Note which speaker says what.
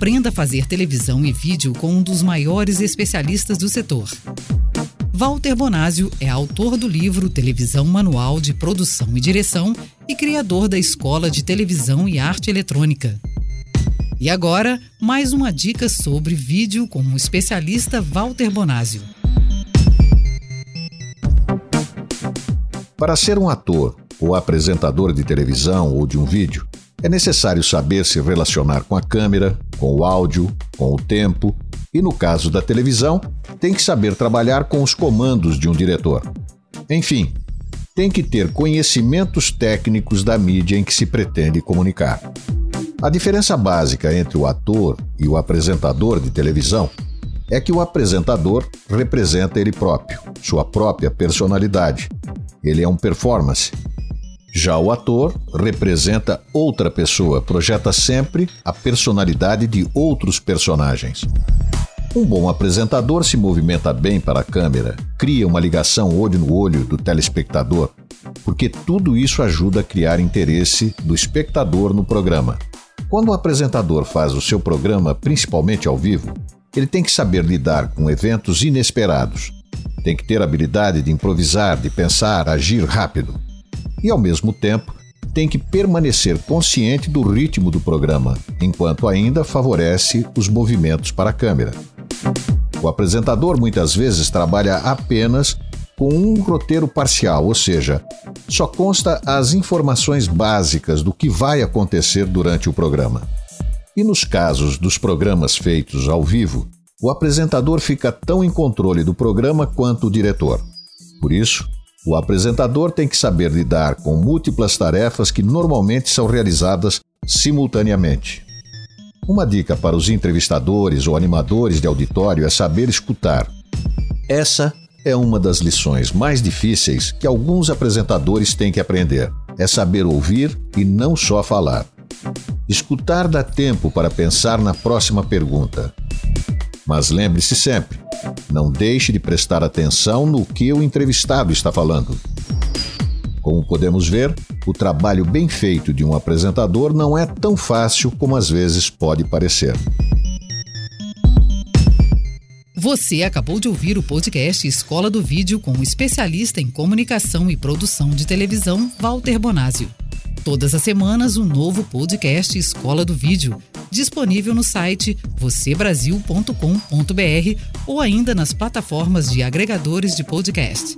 Speaker 1: Aprenda a fazer televisão e vídeo com um dos maiores especialistas do setor. Walter Bonásio é autor do livro Televisão Manual de Produção e Direção e criador da Escola de Televisão e Arte Eletrônica. E agora, mais uma dica sobre vídeo com o especialista Walter Bonásio.
Speaker 2: Para ser um ator ou apresentador de televisão ou de um vídeo, é necessário saber se relacionar com a câmera, com o áudio, com o tempo e, no caso da televisão, tem que saber trabalhar com os comandos de um diretor. Enfim, tem que ter conhecimentos técnicos da mídia em que se pretende comunicar. A diferença básica entre o ator e o apresentador de televisão é que o apresentador representa ele próprio, sua própria personalidade. Ele é um performance. Já o ator representa outra pessoa, projeta sempre a personalidade de outros personagens. Um bom apresentador se movimenta bem para a câmera, cria uma ligação olho no olho do telespectador, porque tudo isso ajuda a criar interesse do espectador no programa. Quando o apresentador faz o seu programa, principalmente ao vivo, ele tem que saber lidar com eventos inesperados. Tem que ter habilidade de improvisar, de pensar, agir rápido. E, ao mesmo tempo, tem que permanecer consciente do ritmo do programa, enquanto ainda favorece os movimentos para a câmera. O apresentador muitas vezes trabalha apenas com um roteiro parcial, ou seja, só consta as informações básicas do que vai acontecer durante o programa. E nos casos dos programas feitos ao vivo, o apresentador fica tão em controle do programa quanto o diretor. Por isso, o apresentador tem que saber lidar com múltiplas tarefas que normalmente são realizadas simultaneamente. Uma dica para os entrevistadores ou animadores de auditório é saber escutar. Essa é uma das lições mais difíceis que alguns apresentadores têm que aprender. É saber ouvir e não só falar. Escutar dá tempo para pensar na próxima pergunta. Mas lembre-se sempre: não deixe de prestar atenção no que o entrevistado está falando. Como podemos ver, o trabalho bem feito de um apresentador não é tão fácil como às vezes pode parecer.
Speaker 1: Você acabou de ouvir o podcast Escola do Vídeo com o especialista em comunicação e produção de televisão, Walter Bonásio. Todas as semanas, um novo podcast Escola do Vídeo, disponível no site vocêbrasil.com.br ou ainda nas plataformas de agregadores de podcast.